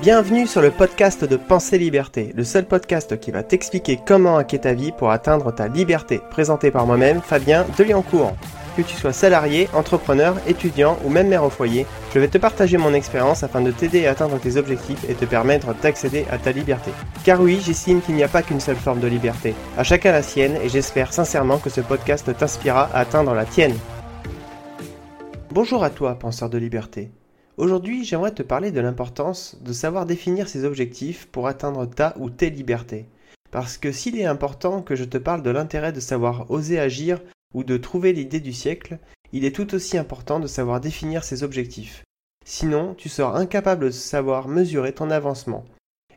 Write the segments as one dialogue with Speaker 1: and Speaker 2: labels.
Speaker 1: Bienvenue sur le podcast de Pensée Liberté, le seul podcast qui va t'expliquer comment hacker ta vie pour atteindre ta liberté, présenté par moi-même, Fabien Deliancourt. Que tu sois salarié, entrepreneur, étudiant ou même mère au foyer, je vais te partager mon expérience afin de t'aider à atteindre tes objectifs et te permettre d'accéder à ta liberté. Car oui, j'estime qu'il n'y a pas qu'une seule forme de liberté. À chacun la sienne et j'espère sincèrement que ce podcast t'inspirera à atteindre la tienne. Bonjour à toi, penseur de liberté. Aujourd'hui, j'aimerais te parler de l'importance de savoir définir ses objectifs pour atteindre ta ou tes libertés. Parce que s'il est important que je te parle de l'intérêt de savoir oser agir ou de trouver l'idée du siècle, il est tout aussi important de savoir définir ses objectifs. Sinon, tu seras incapable de savoir mesurer ton avancement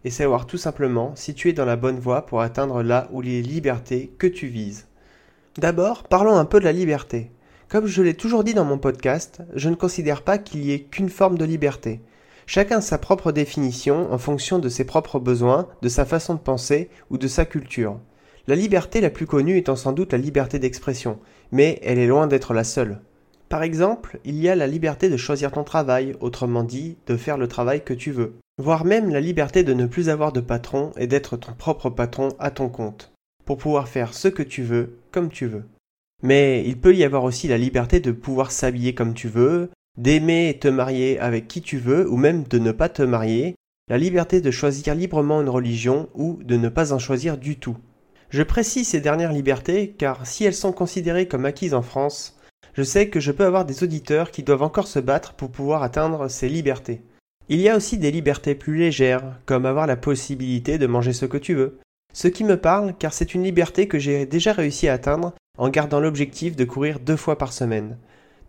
Speaker 1: et savoir tout simplement si tu es dans la bonne voie pour atteindre là ou les libertés que tu vises. D'abord, parlons un peu de la liberté. Comme je l'ai toujours dit dans mon podcast, je ne considère pas qu'il y ait qu'une forme de liberté. Chacun sa propre définition en fonction de ses propres besoins, de sa façon de penser ou de sa culture. La liberté la plus connue étant sans doute la liberté d'expression, mais elle est loin d'être la seule. Par exemple, il y a la liberté de choisir ton travail, autrement dit, de faire le travail que tu veux, voire même la liberté de ne plus avoir de patron et d'être ton propre patron à ton compte, pour pouvoir faire ce que tu veux, comme tu veux. Mais il peut y avoir aussi la liberté de pouvoir s'habiller comme tu veux, d'aimer et te marier avec qui tu veux, ou même de ne pas te marier, la liberté de choisir librement une religion ou de ne pas en choisir du tout. Je précise ces dernières libertés car si elles sont considérées comme acquises en France, je sais que je peux avoir des auditeurs qui doivent encore se battre pour pouvoir atteindre ces libertés. Il y a aussi des libertés plus légères, comme avoir la possibilité de manger ce que tu veux. Ce qui me parle car c'est une liberté que j'ai déjà réussi à atteindre en gardant l'objectif de courir deux fois par semaine.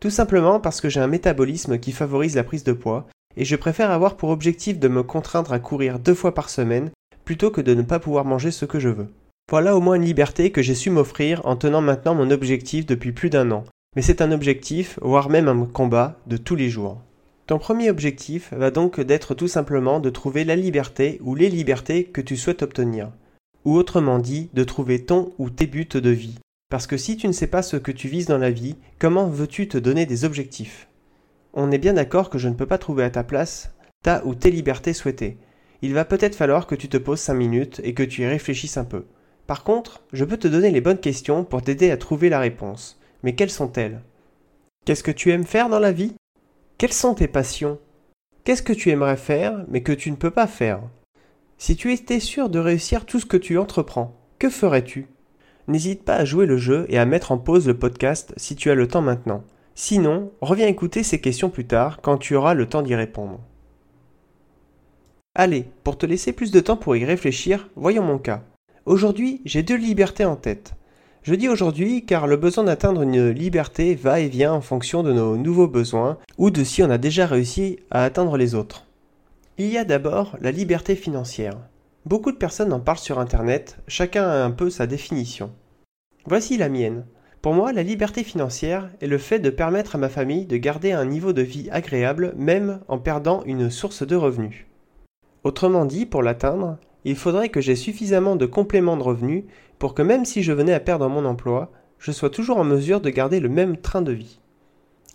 Speaker 1: Tout simplement parce que j'ai un métabolisme qui favorise la prise de poids, et je préfère avoir pour objectif de me contraindre à courir deux fois par semaine plutôt que de ne pas pouvoir manger ce que je veux. Voilà au moins une liberté que j'ai su m'offrir en tenant maintenant mon objectif depuis plus d'un an. Mais c'est un objectif, voire même un combat, de tous les jours. Ton premier objectif va donc d'être tout simplement de trouver la liberté ou les libertés que tu souhaites obtenir. Ou autrement dit, de trouver ton ou tes buts de vie. Parce que si tu ne sais pas ce que tu vises dans la vie, comment veux-tu te donner des objectifs? On est bien d'accord que je ne peux pas trouver à ta place ta ou tes libertés souhaitées. Il va peut-être falloir que tu te poses 5 minutes et que tu y réfléchisses un peu. Par contre, je peux te donner les bonnes questions pour t'aider à trouver la réponse. Mais quelles sont-elles? Qu'est-ce que tu aimes faire dans la vie? Quelles sont tes passions? Qu'est-ce que tu aimerais faire mais que tu ne peux pas faire? Si tu étais sûr de réussir tout ce que tu entreprends, que ferais-tu? N'hésite pas à jouer le jeu et à mettre en pause le podcast si tu as le temps maintenant. Sinon, reviens écouter ces questions plus tard quand tu auras le temps d'y répondre. Allez, pour te laisser plus de temps pour y réfléchir, voyons mon cas. Aujourd'hui, j'ai deux libertés en tête. Je dis aujourd'hui car le besoin d'atteindre une liberté va et vient en fonction de nos nouveaux besoins ou de si on a déjà réussi à atteindre les autres. Il y a d'abord la liberté financière. Beaucoup de personnes en parlent sur Internet, chacun a un peu sa définition. Voici la mienne. Pour moi, la liberté financière est le fait de permettre à ma famille de garder un niveau de vie agréable même en perdant une source de revenus. Autrement dit, pour l'atteindre, il faudrait que j'ai suffisamment de compléments de revenus pour que même si je venais à perdre mon emploi, je sois toujours en mesure de garder le même train de vie.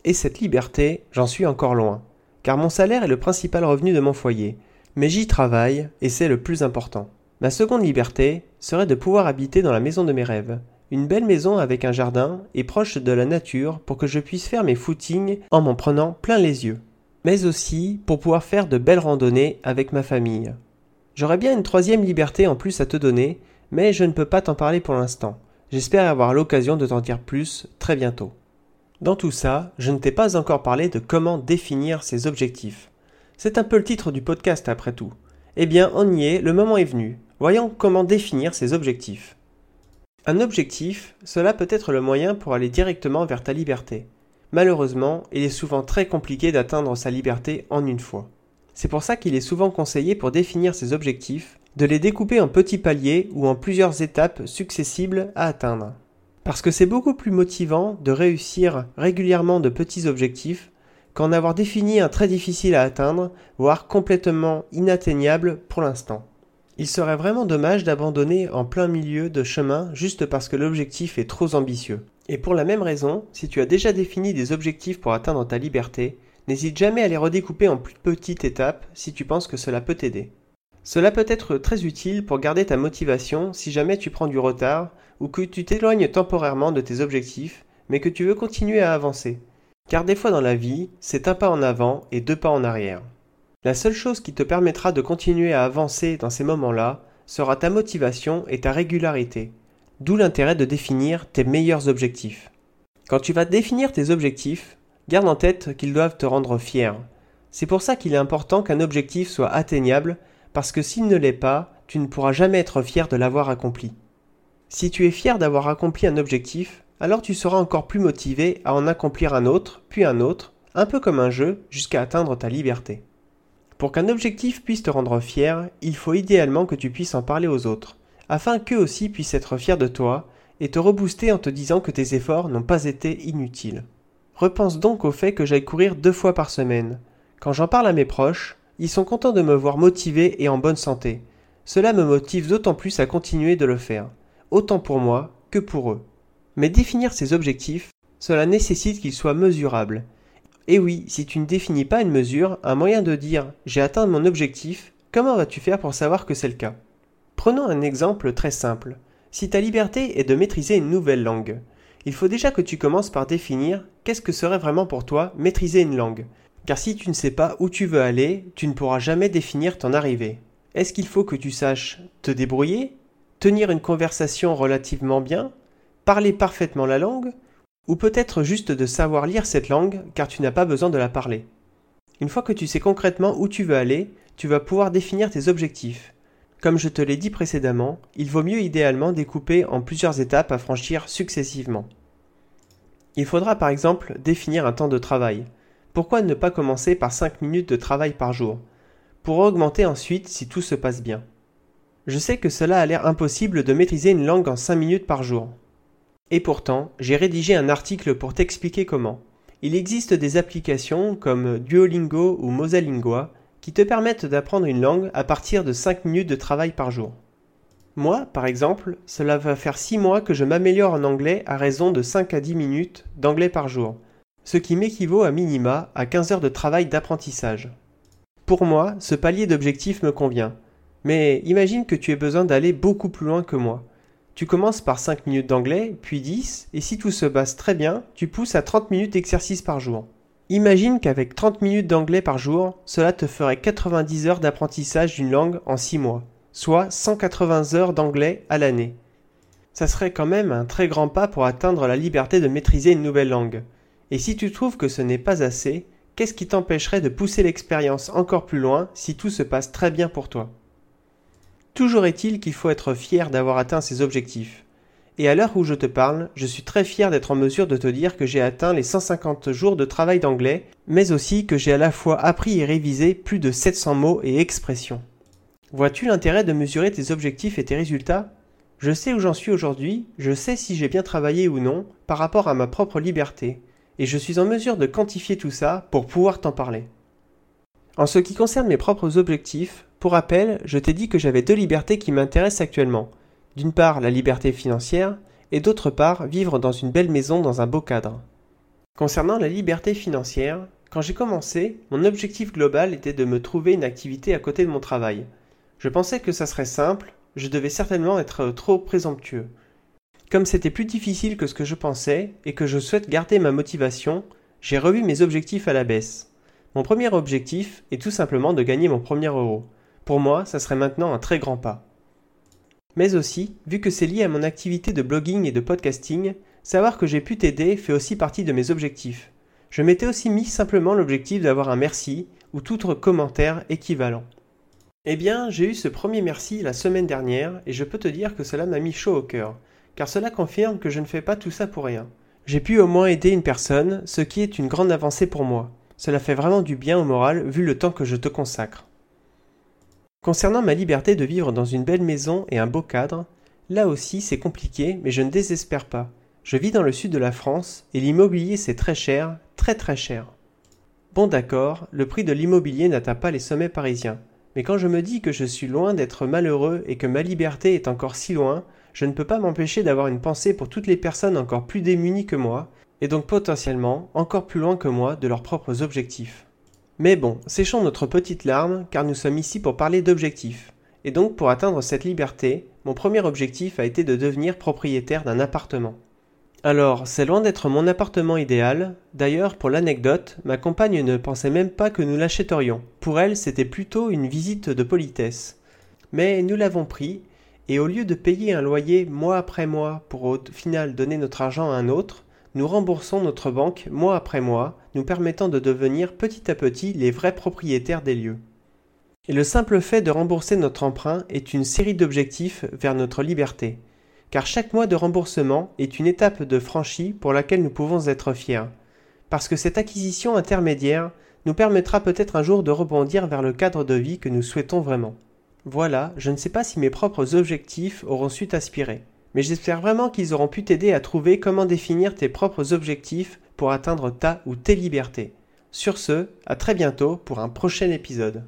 Speaker 1: Et cette liberté, j'en suis encore loin, car mon salaire est le principal revenu de mon foyer, mais j'y travaille et c'est le plus important. Ma seconde liberté serait de pouvoir habiter dans la maison de mes rêves, une belle maison avec un jardin et proche de la nature pour que je puisse faire mes footings en m'en prenant plein les yeux, mais aussi pour pouvoir faire de belles randonnées avec ma famille. J'aurais bien une troisième liberté en plus à te donner, mais je ne peux pas t'en parler pour l'instant. J'espère avoir l'occasion de t'en dire plus très bientôt. Dans tout ça, je ne t'ai pas encore parlé de comment définir ses objectifs. C'est un peu le titre du podcast après tout. Eh bien, on y est, le moment est venu. Voyons comment définir ses objectifs. Un objectif, cela peut être le moyen pour aller directement vers ta liberté. Malheureusement, il est souvent très compliqué d'atteindre sa liberté en une fois. C'est pour ça qu'il est souvent conseillé pour définir ses objectifs de les découper en petits paliers ou en plusieurs étapes successibles à atteindre. Parce que c'est beaucoup plus motivant de réussir régulièrement de petits objectifs qu'en avoir défini un très difficile à atteindre, voire complètement inatteignable pour l'instant. Il serait vraiment dommage d'abandonner en plein milieu de chemin juste parce que l'objectif est trop ambitieux. Et pour la même raison, si tu as déjà défini des objectifs pour atteindre ta liberté, N'hésite jamais à les redécouper en plus petites étapes si tu penses que cela peut t'aider. Cela peut être très utile pour garder ta motivation si jamais tu prends du retard ou que tu t'éloignes temporairement de tes objectifs mais que tu veux continuer à avancer. Car des fois dans la vie, c'est un pas en avant et deux pas en arrière. La seule chose qui te permettra de continuer à avancer dans ces moments-là sera ta motivation et ta régularité. D'où l'intérêt de définir tes meilleurs objectifs. Quand tu vas définir tes objectifs, garde en tête qu'ils doivent te rendre fier. C'est pour ça qu'il est important qu'un objectif soit atteignable, parce que s'il ne l'est pas, tu ne pourras jamais être fier de l'avoir accompli. Si tu es fier d'avoir accompli un objectif, alors tu seras encore plus motivé à en accomplir un autre, puis un autre, un peu comme un jeu, jusqu'à atteindre ta liberté. Pour qu'un objectif puisse te rendre fier, il faut idéalement que tu puisses en parler aux autres, afin qu'eux aussi puissent être fiers de toi et te rebooster en te disant que tes efforts n'ont pas été inutiles. Repense donc au fait que j'aille courir deux fois par semaine. Quand j'en parle à mes proches, ils sont contents de me voir motivé et en bonne santé. Cela me motive d'autant plus à continuer de le faire, autant pour moi que pour eux. Mais définir ses objectifs, cela nécessite qu'ils soient mesurables. Et oui, si tu ne définis pas une mesure, un moyen de dire j'ai atteint mon objectif, comment vas-tu faire pour savoir que c'est le cas? Prenons un exemple très simple. Si ta liberté est de maîtriser une nouvelle langue, il faut déjà que tu commences par définir qu'est-ce que serait vraiment pour toi maîtriser une langue? Car si tu ne sais pas où tu veux aller, tu ne pourras jamais définir ton arrivée. Est-ce qu'il faut que tu saches te débrouiller? Tenir une conversation relativement bien? Parler parfaitement la langue, ou peut-être juste de savoir lire cette langue car tu n'as pas besoin de la parler. Une fois que tu sais concrètement où tu veux aller, tu vas pouvoir définir tes objectifs. Comme je te l'ai dit précédemment, il vaut mieux idéalement découper en plusieurs étapes à franchir successivement. Il faudra par exemple définir un temps de travail. Pourquoi ne pas commencer par 5 minutes de travail par jour? Pour augmenter ensuite si tout se passe bien. Je sais que cela a l'air impossible de maîtriser une langue en 5 minutes par jour. Et pourtant, j'ai rédigé un article pour t'expliquer comment. Il existe des applications comme Duolingo ou Mosalingua qui te permettent d'apprendre une langue à partir de 5 minutes de travail par jour. Moi, par exemple, cela va faire 6 mois que je m'améliore en anglais à raison de 5 à 10 minutes d'anglais par jour, ce qui m'équivaut à minima à 15 heures de travail d'apprentissage. Pour moi, ce palier d'objectif me convient, mais imagine que tu aies besoin d'aller beaucoup plus loin que moi. Tu commences par 5 minutes d'anglais, puis 10, et si tout se passe très bien, tu pousses à 30 minutes d'exercice par jour. Imagine qu'avec 30 minutes d'anglais par jour, cela te ferait 90 heures d'apprentissage d'une langue en 6 mois, soit 180 heures d'anglais à l'année. Ça serait quand même un très grand pas pour atteindre la liberté de maîtriser une nouvelle langue. Et si tu trouves que ce n'est pas assez, qu'est-ce qui t'empêcherait de pousser l'expérience encore plus loin si tout se passe très bien pour toi? Toujours est-il qu'il faut être fier d'avoir atteint ses objectifs. Et à l'heure où je te parle, je suis très fier d'être en mesure de te dire que j'ai atteint les 150 jours de travail d'anglais, mais aussi que j'ai à la fois appris et révisé plus de 700 mots et expressions. Vois-tu l'intérêt de mesurer tes objectifs et tes résultats? Je sais où j'en suis aujourd'hui, je sais si j'ai bien travaillé ou non par rapport à ma propre liberté, et je suis en mesure de quantifier tout ça pour pouvoir t'en parler. En ce qui concerne mes propres objectifs, pour rappel, je t'ai dit que j'avais deux libertés qui m'intéressent actuellement. D'une part, la liberté financière, et d'autre part, vivre dans une belle maison dans un beau cadre. Concernant la liberté financière, quand j'ai commencé, mon objectif global était de me trouver une activité à côté de mon travail. Je pensais que ça serait simple, je devais certainement être trop présomptueux. Comme c'était plus difficile que ce que je pensais, et que je souhaite garder ma motivation, j'ai revu mes objectifs à la baisse. Mon premier objectif est tout simplement de gagner mon premier euro. Pour moi, ça serait maintenant un très grand pas. Mais aussi, vu que c'est lié à mon activité de blogging et de podcasting, savoir que j'ai pu t'aider fait aussi partie de mes objectifs. Je m'étais aussi mis simplement l'objectif d'avoir un merci ou tout autre commentaire équivalent. Eh bien, j'ai eu ce premier merci la semaine dernière et je peux te dire que cela m'a mis chaud au cœur, car cela confirme que je ne fais pas tout ça pour rien. J'ai pu au moins aider une personne, ce qui est une grande avancée pour moi. Cela fait vraiment du bien au moral vu le temps que je te consacre. Concernant ma liberté de vivre dans une belle maison et un beau cadre, là aussi c'est compliqué, mais je ne désespère pas. Je vis dans le sud de la France et l'immobilier c'est très cher, très très cher. Bon d'accord, le prix de l'immobilier n'atteint pas les sommets parisiens, mais quand je me dis que je suis loin d'être malheureux et que ma liberté est encore si loin, je ne peux pas m'empêcher d'avoir une pensée pour toutes les personnes encore plus démunies que moi, et donc potentiellement encore plus loin que moi de leurs propres objectifs. Mais bon, séchons notre petite larme car nous sommes ici pour parler d'objectifs. Et donc pour atteindre cette liberté, mon premier objectif a été de devenir propriétaire d'un appartement. Alors, c'est loin d'être mon appartement idéal. D'ailleurs, pour l'anecdote, ma compagne ne pensait même pas que nous l'achèterions. Pour elle, c'était plutôt une visite de politesse. Mais nous l'avons pris, et au lieu de payer un loyer mois après mois pour au final donner notre argent à un autre, remboursons notre banque mois après mois, nous permettant de devenir petit à petit les vrais propriétaires des lieux. Et le simple fait de rembourser notre emprunt est une série d'objectifs vers notre liberté car chaque mois de remboursement est une étape de franchie pour laquelle nous pouvons être fiers, parce que cette acquisition intermédiaire nous permettra peut-être un jour de rebondir vers le cadre de vie que nous souhaitons vraiment. Voilà, je ne sais pas si mes propres objectifs auront su t'aspirer, mais j'espère vraiment qu'ils auront pu t'aider à trouver comment définir tes propres objectifs pour atteindre ta ou tes libertés. Sur ce, à très bientôt pour un prochain épisode.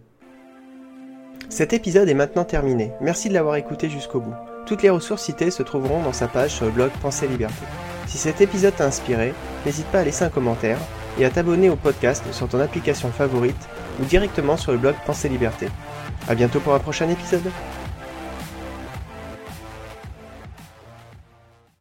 Speaker 1: Cet épisode est maintenant terminé. Merci de l'avoir écouté jusqu'au bout. Toutes les ressources citées se trouveront dans sa page sur le blog Pensée Liberté. Si cet épisode t'a inspiré, n'hésite pas à laisser un commentaire et à t'abonner au podcast sur ton application favorite ou directement sur le blog Pensée Liberté. A bientôt pour un prochain épisode